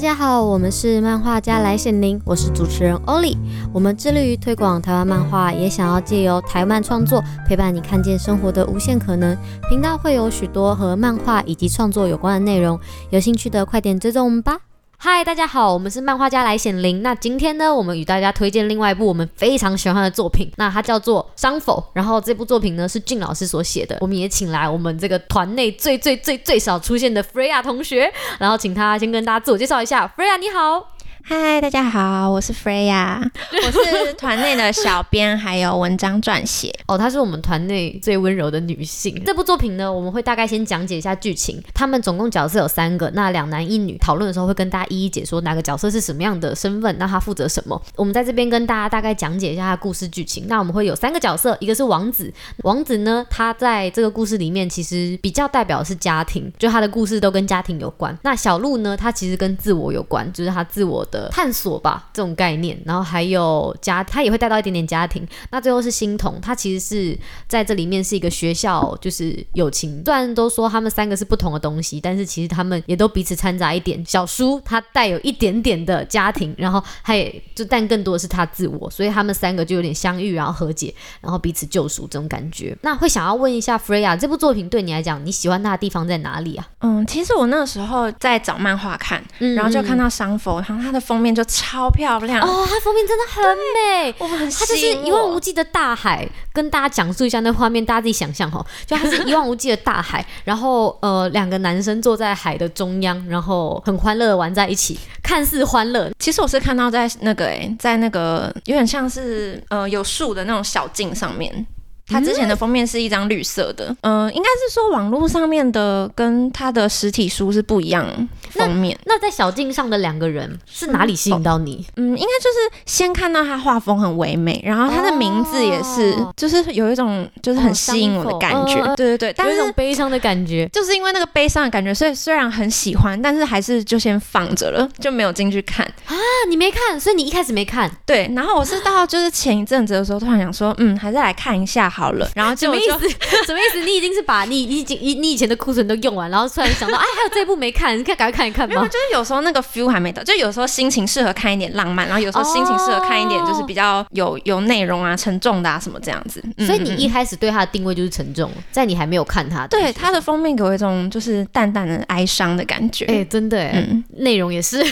大家好，我们是漫画家来显灵，我是主持人欧丽。我们致力于推广台湾漫画，也想要借由台漫创作陪伴你看见生活的无限可能。频道会有许多和漫画以及创作有关的内容，有兴趣的快点追踪我们吧。嗨，大家好，我们是漫画家来显灵。那今天呢，我们与大家推荐另外一部我们非常喜欢的作品，那它叫做《伤否》。然后这部作品呢是俊老师所写的，我们也请来我们这个团内最最最最少出现的 Freya 同学，然后请他先跟大家自我介绍一下。Freya 你好。嗨，大家好，我是 Freya，我是团内的小编，还有文章撰写。哦，她是我们团内最温柔的女性。这部作品呢，我们会大概先讲解一下剧情。他们总共角色有三个，那两男一女。讨论的时候会跟大家一一解说哪个角色是什么样的身份，那他负责什么。我们在这边跟大家大概讲解一下他的故事剧情。那我们会有三个角色，一个是王子。王子呢，他在这个故事里面其实比较代表的是家庭，就他的故事都跟家庭有关。那小鹿呢，他其实跟自我有关，就是他自我的。探索吧，这种概念，然后还有家，他也会带到一点点家庭。那最后是心童，他其实是在这里面是一个学校，就是友情。虽然都说他们三个是不同的东西，但是其实他们也都彼此掺杂一点。小叔他带有一点点的家庭，然后他也就但更多的是他自我，所以他们三个就有点相遇，然后和解，然后彼此救赎这种感觉。那会想要问一下 Freya，这部作品对你来讲，你喜欢它的地方在哪里啊？嗯，其实我那个时候在找漫画看，然后就看到商佛，然后他的封面就超漂亮。哦，它封面真的很美，我很。它就是一望无际的大海，跟大家讲述一下那画面，大家自己想象哈，就它是一望无际的大海，然后呃两个男生坐在海的中央，然后很欢乐的玩在一起，看似欢乐，其实我是看到在那个哎，在那个有点像是呃有树的那种小径上面。它之前的封面是一张绿色的，嗯、呃，应该是说网络上面的跟它的实体书是不一样封面。那，那在小径上的两个人是哪里吸引到你？嗯，应该就是先看到他画风很唯美，然后他的名字也是，哦、就是有一种就是很吸引我的感觉。哦、对对对，但是有一种悲伤的感觉，就是因为那个悲伤的感觉，所以虽然很喜欢，但是还是就先放着了，就没有进去看啊。你没看，所以你一开始没看。对，然后我是到就是前一阵子的时候，突然想说，嗯，还是来看一下好了。然后就什么意思？什么意思？你已经是把你已经你你以前的库存都用完，然后突然想到，哎，还有这一部没看，你看赶快看一看吧。没有，就是有时候那个 feel 还没到，就有时候心情适合看一点浪漫，然后有时候心情适合看一点就是比较有有内容啊、沉重的啊什么这样子。所以你一开始对它的定位就是沉重，在你还没有看它，对它的封面给我一种就是淡淡的哀伤的感觉。哎，真的，嗯，内容也是。对，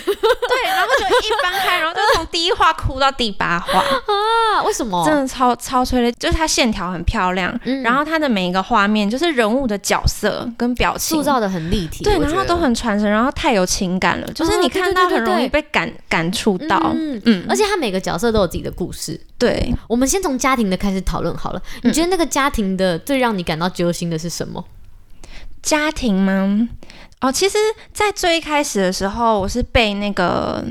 然后就一翻开，然后就从第一话哭到第八话啊？为什么？真的超超催泪，就是它线条很漂亮。嗯、然后它的每一个画面，就是人物的角色跟表情塑造的很立体，对，然后都很传神，然后太有情感了，就是你看到很容易被感感触到，嗯嗯，而且他每个角色都有自己的故事。对，我们先从家庭的开始讨论好了，你觉得那个家庭的最让你感到揪心的是什么？家庭吗？哦，其实，在最一开始的时候，我是被那个。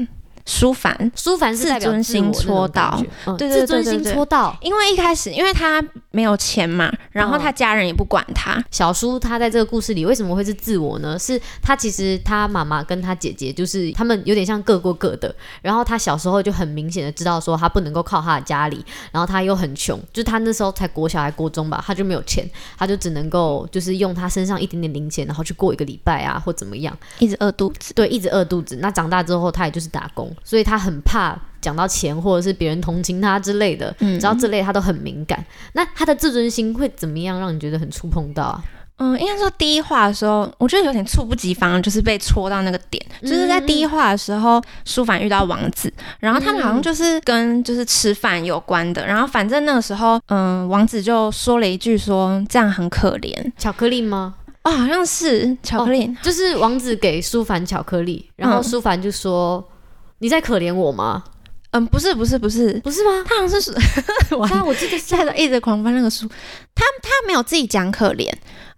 书凡，舒凡是自尊心戳到，对对对对对，戳到。因为一开始，因为他没有钱嘛，然后他家人也不管他。小叔他在这个故事里为什么会是自我呢？是他其实他妈妈跟他姐姐就是他们有点像各过各的。然后他小时候就很明显的知道说他不能够靠他的家里，然后他又很穷，就他那时候才国小还国中吧，他就没有钱，他就只能够就是用他身上一点点零钱，然后去过一个礼拜啊或怎么样，一直饿肚子。对，一直饿肚子。那长大之后他也就是打工。所以他很怕讲到钱，或者是别人同情他之类的，嗯，只要这类他都很敏感。那他的自尊心会怎么样让你觉得很触碰到啊？嗯，应该说第一话的时候，我觉得有点猝不及防，就是被戳到那个点。嗯、就是在第一话的时候，舒凡遇到王子，然后他们好像就是跟就是吃饭有关的。然后反正那个时候，嗯，王子就说了一句说这样很可怜，巧克力吗？哦，好像是巧克力，哦，就是王子给舒凡巧克力，然后舒凡就说。嗯你在可怜我吗？嗯，不是，不是，不是，不是吗？他好像是，他我记得在的一直狂翻那个书，他他没有自己讲可怜。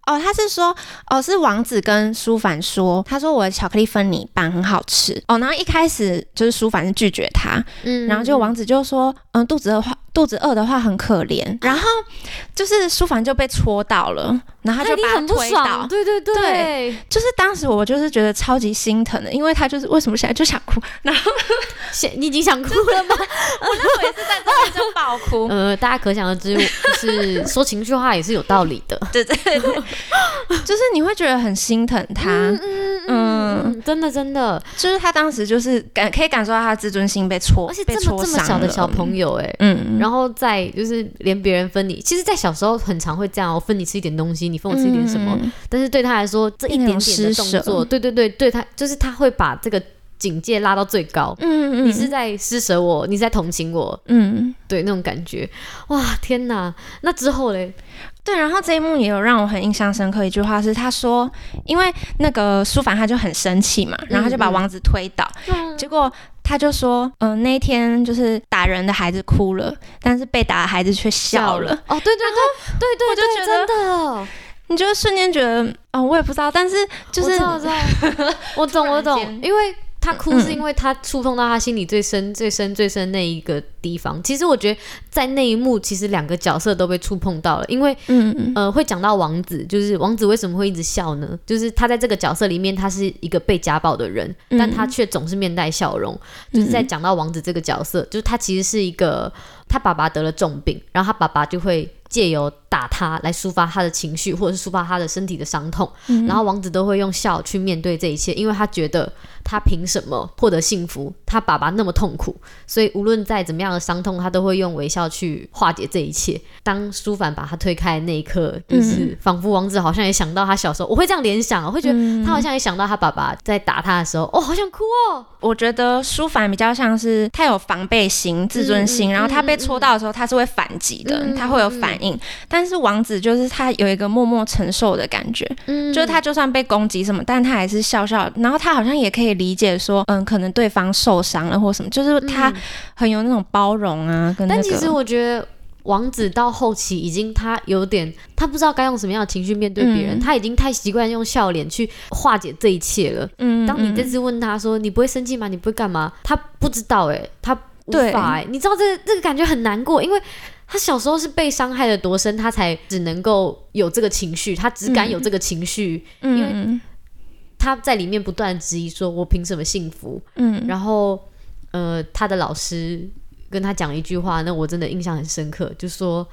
哦，他是说哦，是王子跟舒凡说，他说我的巧克力分你一半，很好吃。哦，然后一开始就是舒凡是拒绝他，嗯，然后就王子就说，嗯，肚子饿的话，肚子饿的话很可怜，然后就是书凡就被戳到了。然后他就把他推倒，对对对，对，就是当时我就是觉得超级心疼的，因为他就是为什么现在就想哭，然后你已经想哭了吗？我那会也是在这边就爆哭。呃，大家可想而知，就是说情绪化也是有道理的，对对对，就是你会觉得很心疼他，嗯嗯嗯，嗯，真的真的，就是他当时就是感可以感受到他自尊心被戳，而且这么这么小的小朋友哎，嗯，然后再就是连别人分你，其实，在小时候很常会这样，我分你吃一点东西，你分我吃一点什么，嗯、但是对他来说，这一点点的动作，对对对，对他就是他会把这个。警戒拉到最高，嗯，嗯，你是在施舍我，你是在同情我，嗯，对那种感觉，哇，天哪！那之后嘞？对，然后这一幕也有让我很印象深刻。一句话是，他说，因为那个舒凡他就很生气嘛，然后他就把王子推倒，嗯，结果他就说，嗯、呃，那一天就是打人的孩子哭了，但是被打的孩子却笑了。哦，对对对，对对，我就觉得真的，你就瞬间觉得，哦，我也不知道，但是就是我知道，我 懂，我懂，因为。他哭是因为他触碰到他心里最深、最深、最深那一个地方。其实我觉得在那一幕，其实两个角色都被触碰到了。因为，嗯呃，会讲到王子，就是王子为什么会一直笑呢？就是他在这个角色里面，他是一个被家暴的人，但他却总是面带笑容。就是在讲到王子这个角色，就是他其实是一个，他爸爸得了重病，然后他爸爸就会。借由打他来抒发他的情绪，或者是抒发他的身体的伤痛，嗯，然后王子都会用笑去面对这一切，因为他觉得他凭什么获得幸福？他爸爸那么痛苦，所以无论再怎么样的伤痛，他都会用微笑去化解这一切。当舒凡把他推开的那一刻，就是仿佛王子好像也想到他小时候，我会这样联想，我会觉得他好像也想到他爸爸在打他的时候，哦，好想哭哦。我觉得舒凡比较像是他有防备心、自尊心，然后他被戳到的时候，他是会反击的，他会有反应。但是王子就是他有一个默默承受的感觉，嗯，就是他就算被攻击什么，但他还是笑笑，然后他好像也可以理解说，嗯，可能对方受伤了或什么，就是他很有那种包容啊。跟那个，但其实我觉得王子到后期已经他有点，他不知道该用什么样的情绪面对别人，嗯，他已经太习惯用笑脸去化解这一切了。嗯，当你这次问他说，你不会生气吗？你不会干嘛？他不知道哎，欸，他无法哎，欸，你知道这个，这个感觉很难过，因为。他小时候是被伤害的多深，他才只能够有这个情绪，他只敢有这个情绪，嗯，因为他在里面不断质疑说：“我凭什么幸福？”嗯，然后呃，他的老师跟他讲一句话，那我真的印象很深刻，就说：“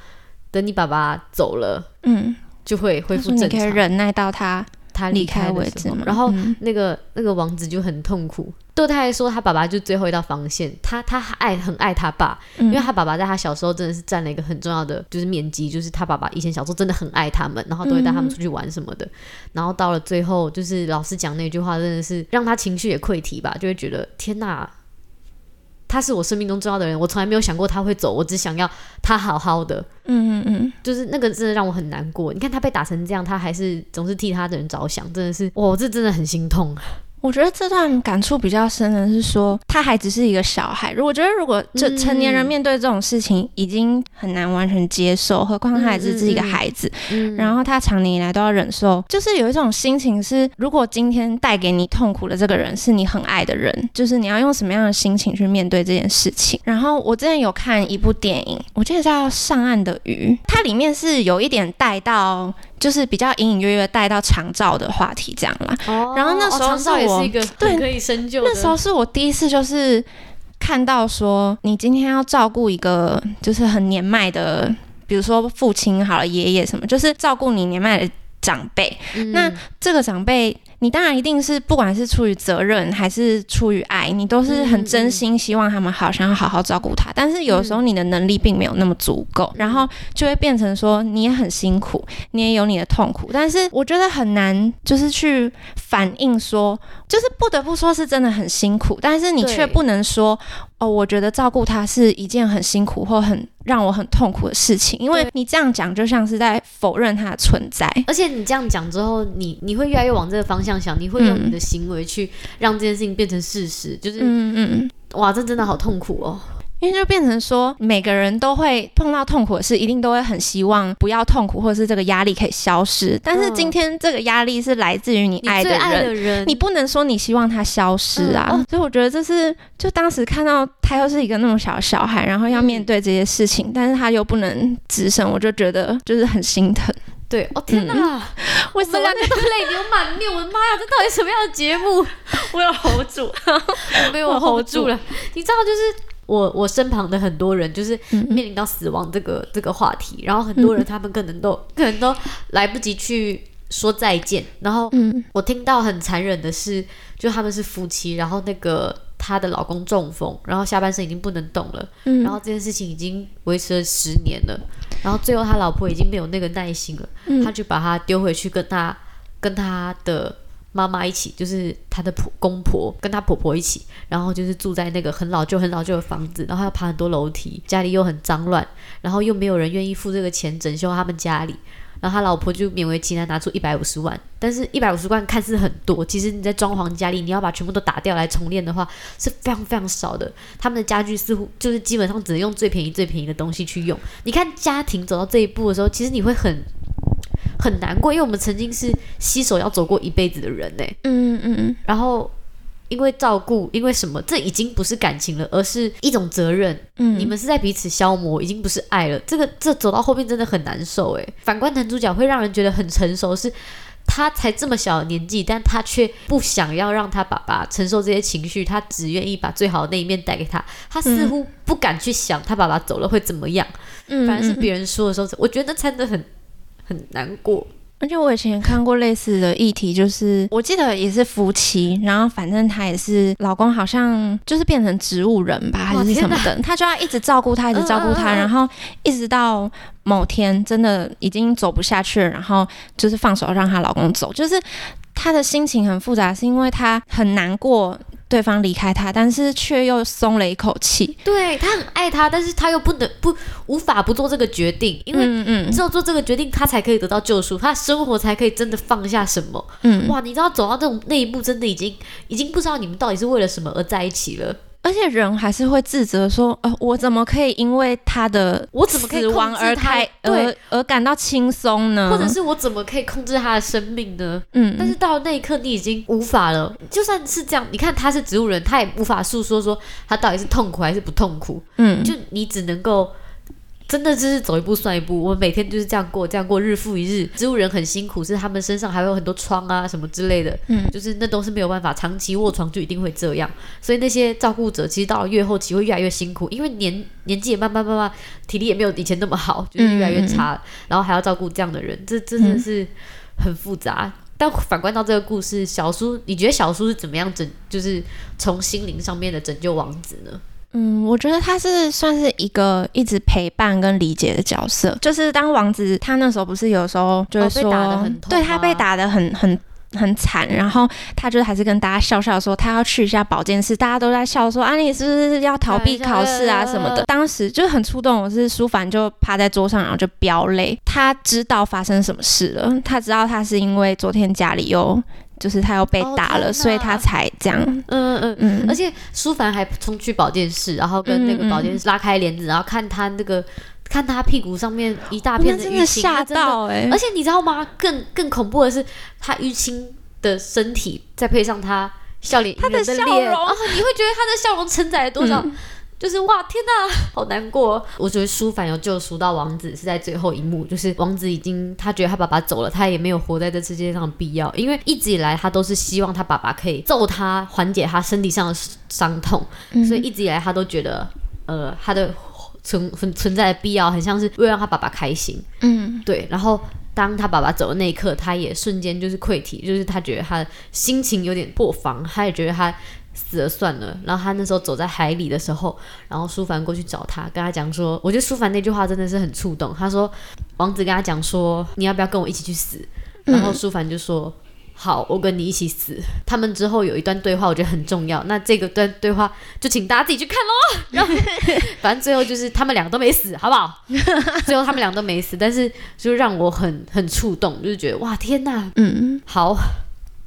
等你爸爸走了，嗯，就会恢复正常。”你可以忍耐到他。他离开为止，然后那个、嗯、那个王子就很痛苦。对他来说，他爸爸就最后一道防线。他他爱很爱他爸，嗯，因为他爸爸在他小时候真的是占了一个很重要的就是面积，就是他爸爸以前小时候真的很爱他们，然后都会带他们出去玩什么的。嗯、然后到了最后，就是老师讲那句话，真的是让他情绪也溃堤吧，就会觉得天哪。他是我生命中重要的人，我从来没有想过他会走，我只想要他好好的。嗯嗯嗯，就是那个真的让我很难过。你看他被打成这样，他还是总是替他的人着想，真的是，哇，这真的很心痛。我觉得这段感触比较深的是说，他还只是一个小孩。我觉得如果这成年人面对这种事情已经很难完全接受，何况他还只是一个孩子，然后他长年以来都要忍受，就是有一种心情是，如果今天带给你痛苦的这个人是你很爱的人，就是你要用什么样的心情去面对这件事情。然后我之前有看一部电影，我记得叫《上岸的鱼》，它里面是有一点带到。就是比较隐隐约约带到长照的话题这样啦，哦、然后那时候是我、哦、是一个对可以深究，那时候是我第一次就是看到说，你今天要照顾一个就是很年迈的，比如说父亲好了，爷爷什么，就是照顾你年迈的长辈、嗯，那这个长辈。你当然一定是，不管是出于责任还是出于爱，你都是很真心希望他们好，想要好好照顾他。但是有时候你的能力并没有那么足够，然后就会变成说你也很辛苦，你也有你的痛苦。但是我觉得很难，就是去反映说，就是不得不说是真的很辛苦，但是你却不能说。哦，我觉得照顾他是一件很辛苦或很让我很痛苦的事情，因为你这样讲就像是在否认他的存在，而且你这样讲之后，你你会越来越往这个方向想，你会用你的行为去让这件事情变成事实，就是嗯嗯，哇，这真的好痛苦哦。因为就变成说，每个人都会碰到痛苦的事，一定都会很希望不要痛苦，或者是这个压力可以消失。但是今天这个压力是来自于你爱的人，你的人，你不能说你希望他消失啊。嗯哦、所以我觉得这是，就当时看到他又是一个那么小的小孩，然后要面对这些事情，嗯、但是他又不能直声，我就觉得就是很心疼。对，哦天哪，嗯、为什么两个都泪流满面？我的妈呀，这到底什么样的节目？我有 hold 住，我被我 hold 住了。你知道，就是。我我身旁的很多人就是面临到死亡这个、嗯、这个话题，然后很多人他们可能都、嗯、可能都来不及去说再见。然后，嗯，我听到很残忍的是，就他们是夫妻，然后那个她的老公中风，然后下半身已经不能动了，嗯，然后这件事情已经维持了十年了，然后最后他老婆已经没有那个耐心了，嗯，他就把他丢回去跟他跟他的。妈妈一起，就是她的婆公婆跟她婆婆一起，然后就是住在那个很老旧、很老旧的房子，然后要爬很多楼梯，家里又很脏乱，然后又没有人愿意付这个钱整修他们家里，然后他老婆就勉为其难拿出一百五十万，但是一百五十万看似很多，其实你在装潢家里，你要把全部都打掉来重练的话，是非常非常少的。他们的家具似乎就是基本上只能用最便宜、最便宜的东西去用。你看家庭走到这一步的时候，其实你会很。很难过，因为我们曾经是携手要走过一辈子的人呢。嗯嗯嗯。然后因为照顾，因为什么？这已经不是感情了，而是一种责任。嗯，你们是在彼此消磨，已经不是爱了。这个这走到后面真的很难受哎。反观男主角会让人觉得很成熟，是他才这么小的年纪，但他却不想要让他爸爸承受这些情绪，他只愿意把最好的那一面带给他。他似乎不敢去想他爸爸走了会怎么样。嗯，反而是别人说的时候，我觉得那真的很。很难过，而且我以前也看过类似的议题，就是我记得也是夫妻，然后反正他也是老公，好像就是变成植物人吧，还是什么的，他就要一直照顾他，一直照顾他，然后一直到某天真的已经走不下去了，然后就是放手让她老公走，就是她的心情很复杂，是因为她很难过。对方离开他，但是却又松了一口气。对，他很爱他，但是他又不能不无法不做这个决定，因为只有做这个决定，他才可以得到救赎，他生活才可以真的放下什么。嗯，哇，你知道走到这种那一步，真的已经已经不知道你们到底是为了什么而在一起了。而且人还是会自责说，呃，我怎么可以因为他的我怎么可以死亡而开对而而感到轻松呢？或者是我怎么可以控制他的生命呢？嗯，但是到那一刻你已经无法了。就算是这样，你看他是植物人，他也无法诉说说他到底是痛苦还是不痛苦。嗯，就你只能够。真的就是走一步算一步，我们每天就是这样过，这样过，日复一日。植物人很辛苦，是他们身上还有很多疮啊什么之类的，嗯，就是那都是没有办法，长期卧床就一定会这样。所以那些照顾者其实到了越后期会越来越辛苦，因为年年纪也慢慢慢慢，体力也没有以前那么好，就是越来越差，嗯、然后还要照顾这样的人，这真的是很复杂。嗯、但反观到这个故事，小叔，你觉得小叔是怎么样拯，就是从心灵上面的拯救王子呢？嗯，我觉得他是算是一个一直陪伴跟理解的角色。就是当王子他那时候不是有时候就是说，哦、对他被打的很很很惨，然后他就还是跟大家笑笑说他要去一下保健室，大家都在笑说啊，你是不是要逃避考试啊什么的。当时就很触动，我是舒凡就趴在桌上，然后就飙泪。他知道发生什么事了，他知道他是因为昨天家里又。就是他要被打了，哦、所以他才这样。嗯嗯嗯嗯。而且舒凡还冲去保健室，然后跟那个保健室拉开帘子，然后看他那个看他屁股上面一大片的淤青，吓到哎、欸！而且你知道吗？更更恐怖的是，他淤青的身体再配上他笑脸，他的笑容，哦，你会觉得他的笑容承载了多少？嗯就是哇，天哪，好难过。我觉得舒凡有救赎到王子是在最后一幕，就是王子已经他觉得他爸爸走了，他也没有活在这世界上的必要，因为一直以来他都是希望他爸爸可以揍他，缓解他身体上的伤痛，嗯、所以一直以来他都觉得，呃，他的存存存在的必要很像是为了让他爸爸开心。嗯，对。然后当他爸爸走的那一刻，他也瞬间就是溃体，就是他觉得他的心情有点破防，他也觉得他。死了算了。然后他那时候走在海里的时候，然后舒凡过去找他，跟他讲说：“我觉得舒凡那句话真的是很触动。”他说：“王子跟他讲说，你要不要跟我一起去死？”然后舒凡就说：“嗯、好，我跟你一起死。”他们之后有一段对话，我觉得很重要。那这个段对话就请大家自己去看喽。然后 反正最后就是他们两个都没死，好不好？最后他们两个都没死，但是就让我很很触动，就是觉得哇，天哪，嗯，好。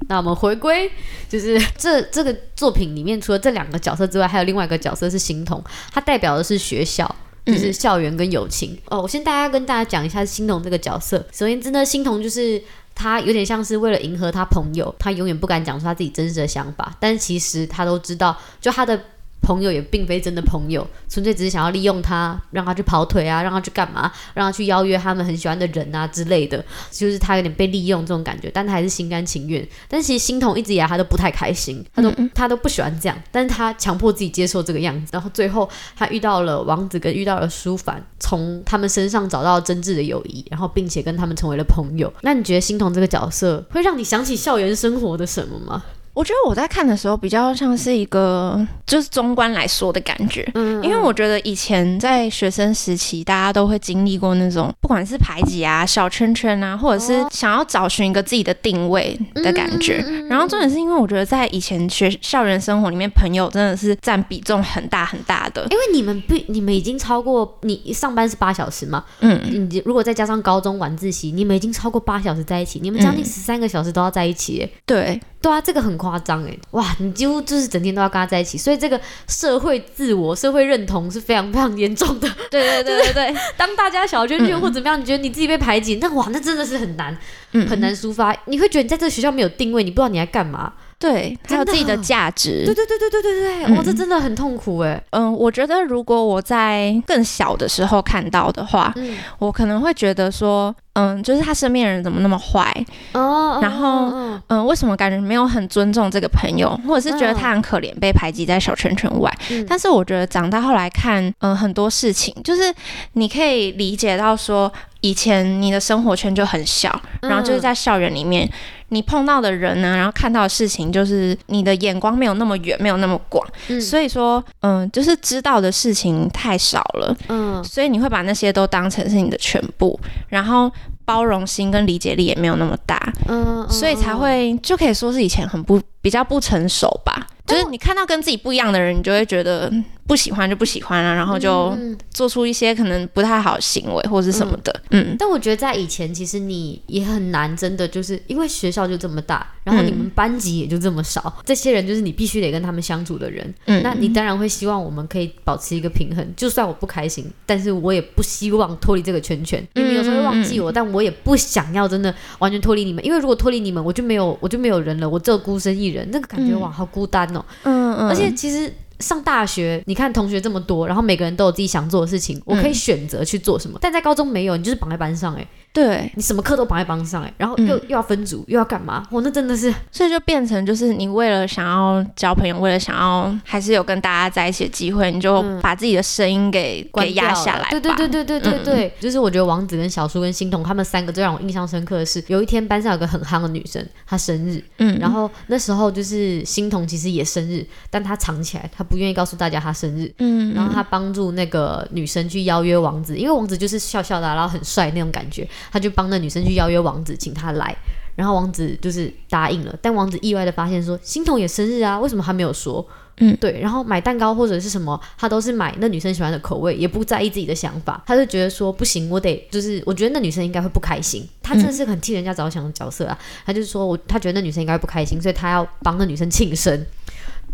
那我们回归，就是 这这个作品里面，除了这两个角色之外，还有另外一个角色是心童，它代表的是学校，就是校园跟友情。嗯、哦，我先大家跟大家讲一下欣桐这个角色。首先，真的欣桐就是他有点像是为了迎合他朋友，他永远不敢讲出他自己真实的想法，但是其实他都知道，就他的朋友也并非真的朋友，纯粹只是想要利用他，让他去跑腿啊，让他去干嘛，让他去邀约他们很喜欢的人啊之类的，就是他有点被利用这种感觉，但他还是心甘情愿。但其实心彤一直以来他都不太开心，他都他都不喜欢这样，但是他强迫自己接受这个样子，然后最后他遇到了王子，跟遇到了舒凡，从他们身上找到真挚的友谊，然后并且跟他们成为了朋友。那你觉得心彤这个角色会让你想起校园生活的什么吗？我觉得我在看的时候比较像是一个，就是中观来说的感觉，嗯，因为我觉得以前在学生时期，大家都会经历过那种不管是排挤啊、小圈圈啊，或者是想要找寻一个自己的定位的感觉。然后重点是因为我觉得在以前学校园生活里面，朋友真的是占比重很大很大的。因为你们不，你们已经超过你上班是八小时嘛，嗯，你如果再加上高中晚自习，你们已经超过八小时在一起，你们将近十三个小时都要在一起，欸，对。对啊，这个很夸张哎，哇，你几乎就是整天都要跟他在一起，所以这个社会自我、社会认同是非常非常严重的。对对对对对，当大家小圈圈或怎么样，嗯、你觉得你自己被排挤，那哇，那真的是很难，嗯、很难抒发。你会觉得你在这个学校没有定位，你不知道你在干嘛。对，还有自己的价值。对对对对对对对，哇、嗯，这真的很痛苦哎。嗯，我觉得如果我在更小的时候看到的话，嗯、我可能会觉得说，嗯，就是他身边人怎么那么坏哦，然后嗯，嗯，为什么感觉没有很尊重这个朋友，或者是觉得他很可怜，被排挤在小圈圈外。嗯、但是我觉得长大后来看，嗯，很多事情就是你可以理解到说，以前你的生活圈就很小，然后就是在校园里面。你碰到的人呢，然后看到的事情，就是你的眼光没有那么远，没有那么广，嗯、所以说，嗯，就是知道的事情太少了，嗯，所以你会把那些都当成是你的全部，然后包容心跟理解力也没有那么大，嗯，所以才会就可以说是以前很不比较不成熟吧。就是你看到跟自己不一样的人，你就会觉得不喜欢就不喜欢了，然后就做出一些可能不太好的行为或者是什么的。嗯，但我觉得在以前，其实你也很难，真的就是因为学校就这么大，然后你们班级也就这么少，这些人就是你必须得跟他们相处的人。嗯，那你当然会希望我们可以保持一个平衡，就算我不开心，但是我也不希望脱离这个圈圈。你们有时候会忘记我，但我也不想要真的完全脱离你们，因为如果脱离你们，我就没有我就没有人了，我只有孤身一人，那个感觉哇，好孤单哦。嗯嗯，而且其实上大学，你看同学这么多，然后每个人都有自己想做的事情，我可以选择去做什么。但在高中没有，你就是绑在班上，哎。对，你什么课都绑在班上哎，然后又、嗯、又要分组，又要干嘛？我那真的是，所以就变成就是你为了想要交朋友，为了想要还是有跟大家在一起的机会，你就把自己的声音给给压下来。对对对对对对对，嗯、就是我觉得王子跟小叔跟欣桐他们三个最让我印象深刻的是，有一天班上有个很夯的女生，她生日，嗯，然后那时候就是欣桐其实也生日，但她藏起来，她不愿意告诉大家她生日，嗯，然后她帮助那个女生去邀约王子，因为王子就是笑笑的，然后很帅那种感觉。他就帮那女生去邀约王子，请他来，然后王子就是答应了。但王子意外的发现说，欣桐也生日啊，为什么他没有说？嗯，对。然后买蛋糕或者是什么，他都是买那女生喜欢的口味，也不在意自己的想法。他就觉得说，不行，我得就是，我觉得那女生应该会不开心。他真的是很替人家着想的角色啊。他就是说我，他觉得那女生应该会不开心，所以他要帮那女生庆生。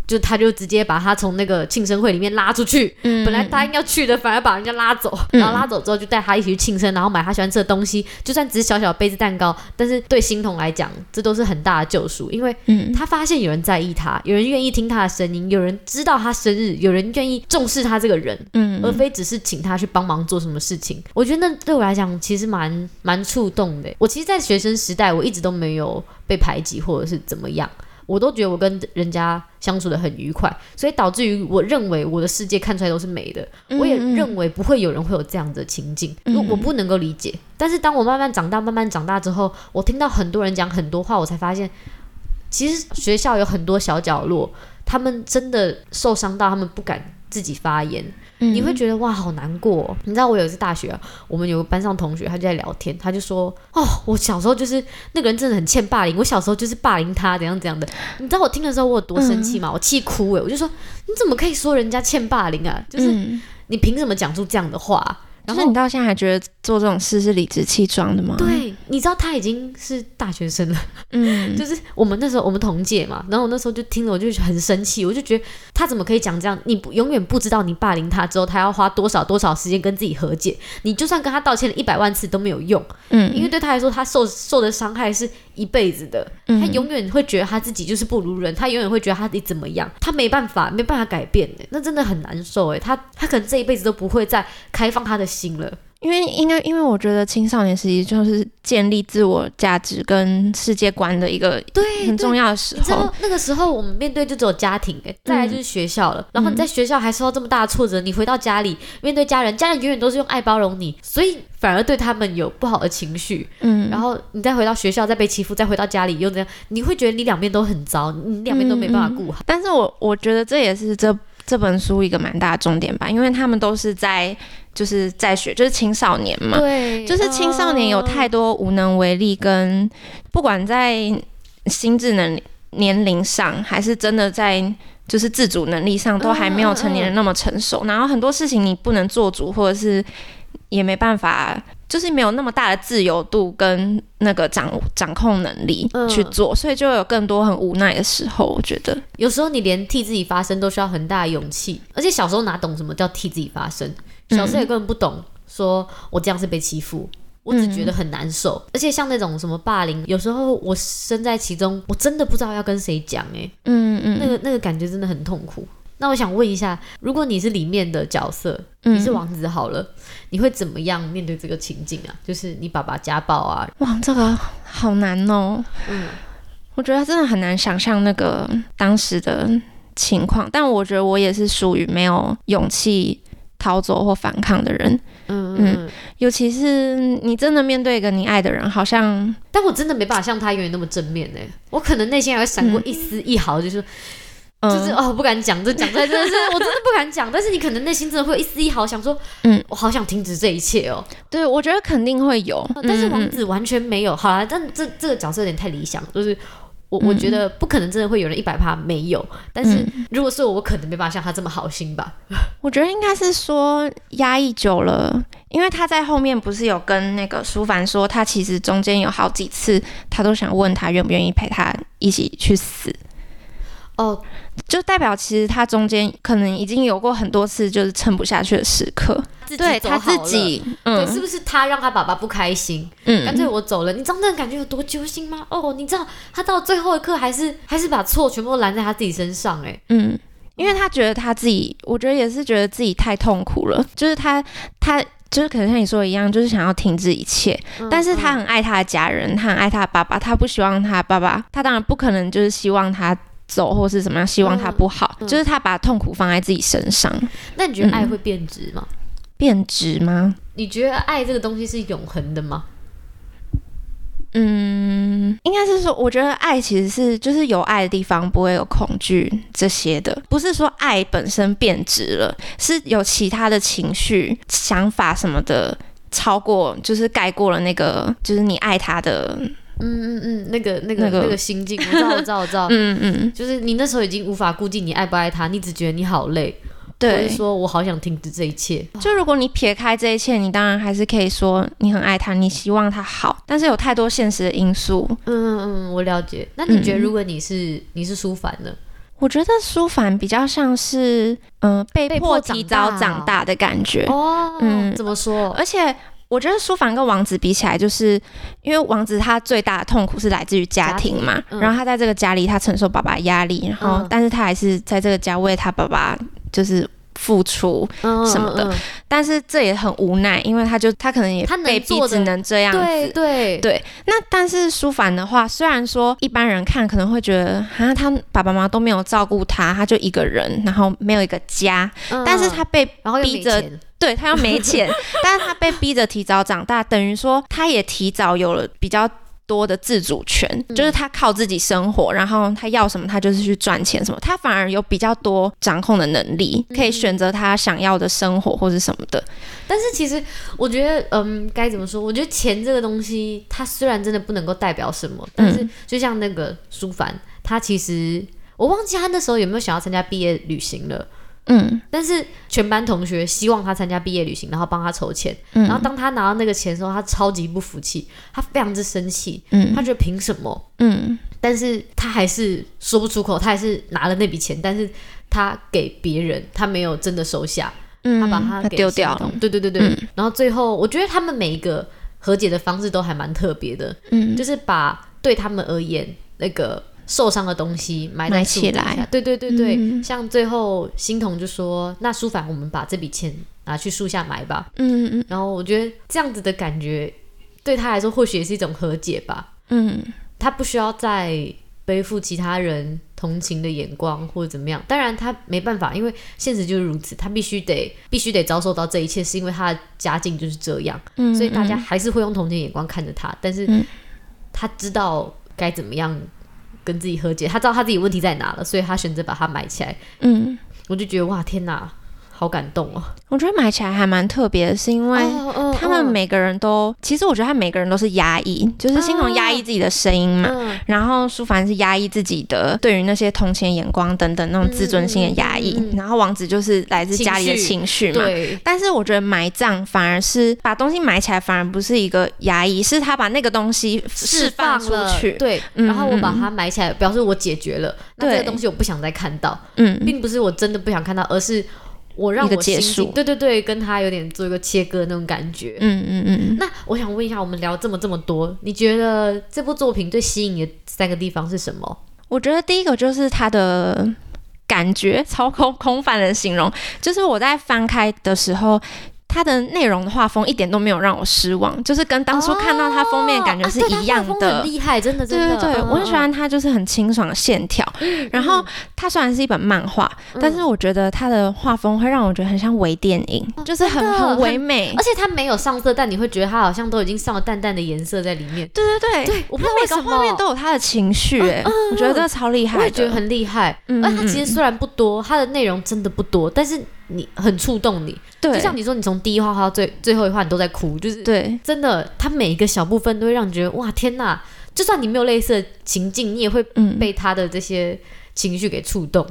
就他就直接把他从那个庆生会里面拉出去，嗯、本来答应要去的，反而把人家拉走，嗯、然后拉走之后就带他一起去庆生，然后买他喜欢吃的东西，就算只是小小的杯子蛋糕，但是对欣桐来讲，这都是很大的救赎，因为他发现有人在意他，有人愿意听他的声音，有人知道他生日，有人愿意重视他这个人，嗯，而非只是请他去帮忙做什么事情。我觉得那对我来讲其实蛮蛮触动的。我其实，在学生时代，我一直都没有被排挤或者是怎么样。我都觉得我跟人家相处的很愉快，所以导致于我认为我的世界看出来都是美的。嗯嗯，我也认为不会有人会有这样的情境，嗯嗯，我不能够理解。但是当我慢慢长大，慢慢长大之后，我听到很多人讲很多话，我才发现，其实学校有很多小角落，他们真的受伤到，他们不敢自己发言。你会觉得哇，好难过哦。你知道我有一次大学啊，我们有个班上同学，他就在聊天，他就说哦，我小时候就是那个人，真的很欠霸凌。我小时候就是霸凌他，怎样怎样的。你知道我听的时候我有多生气吗？我气哭诶，我就说你怎么可以说人家欠霸凌啊？就是你凭什么讲出这样的话？然后你到现在还觉得做这种事是理直气壮的吗？对，你知道他已经是大学生了，嗯，就是我们那时候我们同届嘛，然后我那时候就听了，我就很生气，我就觉得他怎么可以讲这样？你不永远不知道你霸凌他之后，他要花多少多少时间跟自己和解。你就算跟他道歉了一百万次都没有用，嗯，因为对他来说，他受受的伤害是一辈子的，他永远会觉得他自己就是不如人，他永远会觉得他自己怎么样，他没办法没办法改变的，那真的很难受哎，他他可能这一辈子都不会再开放他的心了。因为应该，因为我觉得青少年时期就是建立自我价值跟世界观的一个对很重要的时候。你知道那个时候我们面对就只有家庭，哎，再来就是学校了。嗯、然后你在学校还受到这么大的挫折，你回到家里面对家人，家人永远都是用爱包容你，所以反而对他们有不好的情绪。嗯，然后你再回到学校再被欺负，再回到家里又怎样，你会觉得你两边都很糟，你两边都没办法顾好。但是我我觉得这也是这这本书一个蛮大的重点吧，因为他们都是在。就是在学，就是青少年嘛，对，就是青少年有太多无能为力，跟不管在心智能年龄上，还是真的在就是自主能力上，都还没有成年人那么成熟。然后很多事情你不能做主，或者是也没办法，就是没有那么大的自由度跟那个掌掌控能力去做，所以就有更多很无奈的时候。我觉得有时候你连替自己发声都需要很大的勇气，而且小时候哪懂什么叫替自己发声？小时候也根本不懂，说我这样是被欺负，我只觉得很难受。嗯、而且像那种什么霸凌，有时候我身在其中，我真的不知道要跟谁讲。哎，嗯嗯，那个那个感觉真的很痛苦。那我想问一下，如果你是里面的角色，你是王子好了，嗯、你会怎么样面对这个情境啊？就是你爸爸家暴啊？哇，这个好难哦。嗯，我觉得真的很难想象那个当时的情况，但我觉得我也是属于没有勇气。逃走或反抗的人，嗯嗯，尤其是你真的面对一个你爱的人，好像，但我真的没办法像他永远那么正面呢。我可能内心还会闪过一丝一毫，就是，嗯、就是哦，不敢讲，这讲出来真的是，我真的不敢讲。但是你可能内心真的会有一丝一毫想说，嗯，我好想停止这一切哦。对，我觉得肯定会有，但是王子完全没有。好啦，但这这个角色有点太理想，就是。我我觉得不可能真的会有人一百趴没有，但是如果是我，我可能没办法像他这么好心吧。我觉得应该是说压抑久了，因为他在后面不是有跟那个舒凡说，他其实中间有好几次，他都想问他愿不愿意陪他一起去死。哦，就代表其实他中间可能已经有过很多次就是撑不下去的时刻，对他自己，嗯，对，是不是他让他爸爸不开心？嗯，干脆我走了。你知道那个感觉有多揪心吗？哦，你知道他到最后一刻还是还是把错全部都揽在他自己身上，哎，嗯，因为他觉得他自己，我觉得也是觉得自己太痛苦了，就是他他就是可能像你说的一样，就是想要停止一切，嗯，但是他很爱他的家人，他很爱他的爸爸，他不希望他爸爸，他当然不可能就是希望他。走或是怎么样，希望他不好，嗯嗯、就是他把痛苦放在自己身上。那你觉得爱会变质吗？嗯、变质吗？你觉得爱这个东西是永恒的吗？嗯，应该是说，我觉得爱其实是就是有爱的地方不会有恐惧这些的，不是说爱本身变质了，是有其他的情绪、想法什么的超过，就是盖过了那个，就是你爱他的。嗯嗯嗯，那个那个那个，那个心境，我知道我知道我知道，嗯嗯，就是你那时候已经无法顾及你爱不爱他，你只觉得你好累，对，说我好想停止这一切。就如果你撇开这一切，你当然还是可以说你很爱他，你希望他好，但是有太多现实的因素。嗯嗯嗯，我了解。那你觉得如果你是、嗯、你是舒凡呢？我觉得舒凡比较像是嗯、呃、被迫提早长大的感觉哦。嗯，怎么说？而且。我觉得书房跟王子比起来，就是因为王子他最大的痛苦是来自于家庭嘛，然后他在这个家里他承受爸爸压力，然后但是他还是在这个家为他爸爸就是付出什么的，嗯嗯嗯、但是这也很无奈，因为他就他可能也被逼只能这样子，对对对。那但是舒凡的话，虽然说一般人看可能会觉得啊，他爸爸妈妈都没有照顾他，他就一个人，然后没有一个家，嗯、但是他被逼着。对，他又没钱，但是他被逼着提早长大，等于说他也提早有了比较多的自主权，嗯、就是他靠自己生活，然后他要什么他就是去赚钱什么，他反而有比较多掌控的能力，可以选择他想要的生活或者什么的。但是其实我觉得，嗯，该怎么说？我觉得钱这个东西，它虽然真的不能够代表什么，但是就像那个舒凡，他其实我忘记他那时候有没有想要参加毕业旅行了。嗯，但是全班同学希望他参加毕业旅行，然后帮他筹钱。嗯，然后当他拿到那个钱的时候，他超级不服气，他非常之生气。嗯，他觉得凭什么？嗯，但是他还是说不出口，他还是拿了那笔钱，但是他给别人，他没有真的收下。嗯，他把它给丢掉了。对对对对。嗯，然后最后，我觉得他们每一个和解的方式都还蛮特别的。嗯，就是把对他们而言那个。受伤的东西埋在树底下，埋起来。对对对对，嗯、像最后欣桐就说：“那舒凡，我们把这笔钱拿去树下埋吧。”嗯嗯，然后我觉得这样子的感觉对他来说或许也是一种和解吧。嗯，他不需要再背负其他人同情的眼光或者怎么样。当然他没办法，因为现实就是如此，他必须得必须得遭受到这一切，是因为他的家境就是这样。嗯，所以大家还是会用同情眼光看着他，但是他知道该怎么样。跟自己和解，他知道他自己问题在哪了，所以他选择把它埋起来。嗯，我就觉得哇，天哪！好感动哦！我觉得买起来还蛮特别的，是因为他们每个人都，其实我觉得他每个人都是压抑，就是心彤压抑自己的声音嘛，然后舒凡是压抑自己的对于那些同情眼光等等那种自尊心的压抑，然后王子就是来自家里的情绪嘛。对。但是我觉得埋葬反而是把东西埋起来，反而不是一个压抑，是他把那个东西释放出去。对。然后我把它埋起来，表示我解决了。那这个东西我不想再看到。嗯。并不是我真的不想看到，而是。我让我结束，对对对，跟他有点做一个切割那种感觉。嗯嗯嗯。那我想问一下，我们聊这么这么多，你觉得这部作品最吸引你的三个地方是什么？我觉得第一个就是他的感觉，超空空泛的形容，就是我在翻开的时候。它的内容的画风一点都没有让我失望，就是跟当初看到它封面感觉是一样的，很厉害，真的，真的，对对对，我很喜欢它，就是很清爽的线条。然后它虽然是一本漫画，但是我觉得它的画风会让我觉得很像微电影，就是很很唯美，而且它没有上色，但你会觉得它好像都已经上了淡淡的颜色在里面。对对对，我不知道为什么每个画面都有它的情绪，哎，我觉得这超厉害，我也觉得很厉害。而它其实虽然不多，它的内容真的不多，但是。你很触动你，对，就像你说，你从第一话画到最最后一话，你都在哭，就是对，真的，它每一个小部分都会让你觉得哇，天哪！就算你没有类似的情境，你也会被他的这些情绪给触动。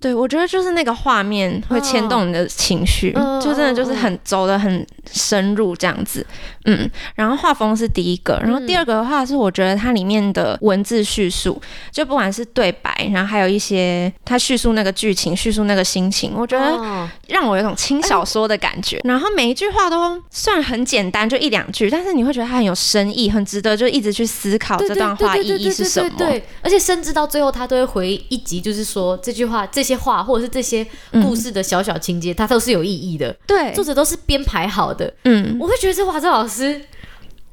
对，我觉得就是那个画面会牵动你的情绪，哦、就真的就是很走的很深入这样子，嗯。然后画风是第一个，然后第二个的话是我觉得它里面的文字叙述，就不管是对白，然后还有一些它叙述那个剧情、叙述那个心情，我觉得让我有种轻小说的感觉。然后每一句话都算很简单，就一两句，但是你会觉得它很有深意，很值得就一直去思考这段话意义是什么。对，而且甚至到最后，他都会回一集，就是说这句话这。这些话或者是这些故事的小小情节，嗯、它都是有意义的。对，作者都是编排好的。嗯，我会觉得这华这老师。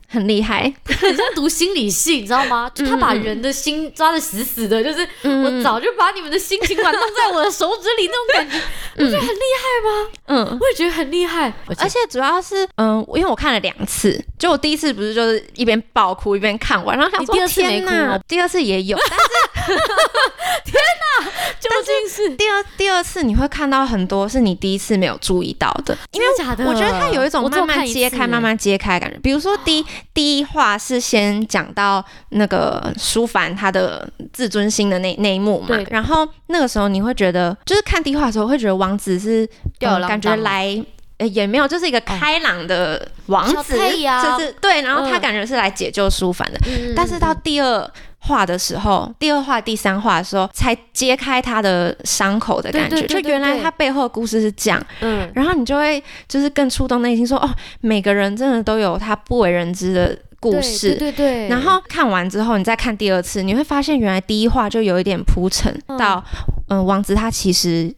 很厉害，很像读心理系，你知道吗？就他把人的心抓的死死的，就是我早就把你们的心情管弄在我的手指里那种感觉，我觉得很厉害吗？嗯，我也觉得很厉害，而且主要是，嗯，因为我看了两次，就我第一次不是就是一边爆哭一边看完，然后想说，第二次没哭，第二次也有，但是 天哪，究竟是第二第二次你会看到很多是你第一次没有注意到的，因为我觉得它有一种慢慢揭开、慢慢揭开的感觉，比如说第一。第一话是先讲到那个舒凡他的自尊心的那那一幕嘛，对。然后那个时候你会觉得，就是看第一话的时候会觉得王子是吊儿郎当，感觉来、欸、也没有，就是一个开朗的王子，哦、就是对，然后他感觉是来解救舒凡的，嗯、但是到第二。画的时候，第二画、第三画的时候，才揭开他的伤口的感觉。就原来他背后的故事是这样，嗯，然后你就会就是更触动内心，说哦，每个人真的都有他不为人知的故事，对对。然后看完之后，你再看第二次，你会发现原来第一话就有一点铺陈到，嗯，王子他其实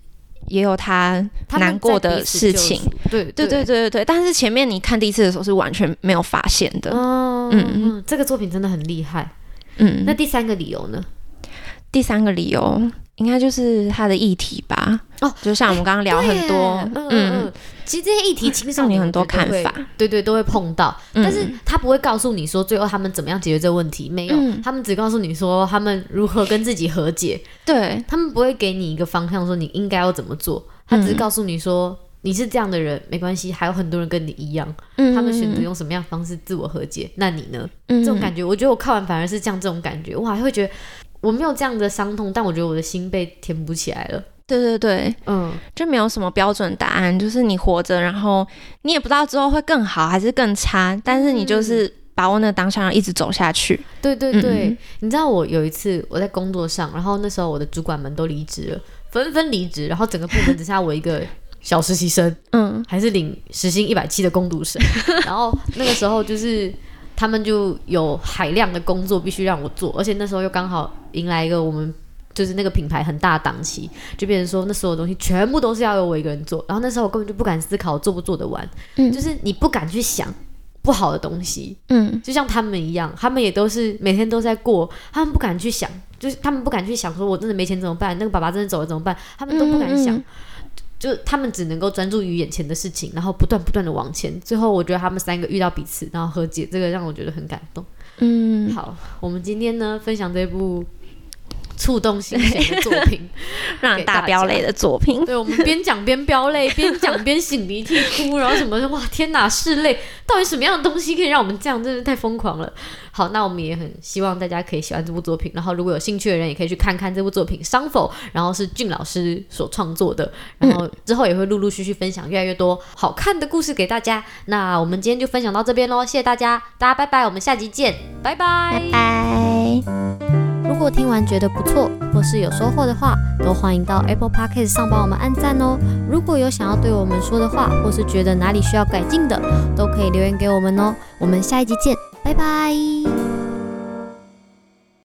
也有他难过的事情，对对对对对对。但是前面你看第一次的时候是完全没有发现的，嗯嗯，这个作品真的很厉害。嗯，那第三个理由呢？第三个理由应该就是他的议题吧。哦，就像我们刚刚聊很多，欸、嗯嗯，其实这些议题青少年很多看法，对对，都会碰到。嗯、但是他不会告诉你说最后他们怎么样解决这个问题，没有，嗯、他们只告诉你说他们如何跟自己和解。对，他们不会给你一个方向说你应该要怎么做，他只是告诉你说。你是这样的人，没关系，还有很多人跟你一样，嗯、他们选择用什么样的方式自我和解，那你呢？嗯、这种感觉，我觉得我看完反而是这样这种感觉，我还会觉得我没有这样的伤痛，但我觉得我的心被填补起来了。对对对，嗯，就没有什么标准答案，就是你活着，然后你也不知道之后会更好还是更差，但是你就是把握那当下，一直走下去。对对对，嗯、你知道我有一次我在工作上，然后那时候我的主管们都离职了，纷纷离职，然后整个部门只剩下我一个小实习生，嗯，还是领时薪一百七的工读生，然后那个时候就是他们就有海量的工作必须让我做，而且那时候又刚好迎来一个我们。就是那个品牌很大档期，就变成说那所有东西全部都是要由我一个人做。然后那时候我根本就不敢思考做不做得完，嗯，就是你不敢去想不好的东西，嗯，就像他们一样，他们也都是每天都在过，他们不敢去想，就是他们不敢去想说我真的没钱怎么办？那个爸爸真的走了怎么办？他们都不敢想，嗯嗯就他们只能够专注于眼前的事情，然后不断不断的往前。最后我觉得他们三个遇到彼此，然后和解，这个让我觉得很感动。嗯，好，我们今天呢分享这部。触动心弦的作品，让大飙泪的作品。对，我们边讲边飙泪，边讲边擤鼻涕哭，然后什么，哇，天哪，是泪，到底什么样的东西可以让我们这样？真是太疯狂了。好，那我们也很希望大家可以喜欢这部作品，然后如果有兴趣的人也可以去看看这部作品《伤否》，然后是俊老师所创作的，然后之后也会陆陆续续分享越来越多好看的故事给大家。那我们今天就分享到这边喽，谢谢大家，大家拜拜，我们下集见，拜拜，拜拜。如果听完觉得不错，或是有收获的话，都欢迎到 Apple Podcast 上帮我们按赞哦。如果有想要对我们说的话，或是觉得哪里需要改进的，都可以留言给我们哦。我们下一集见，拜拜。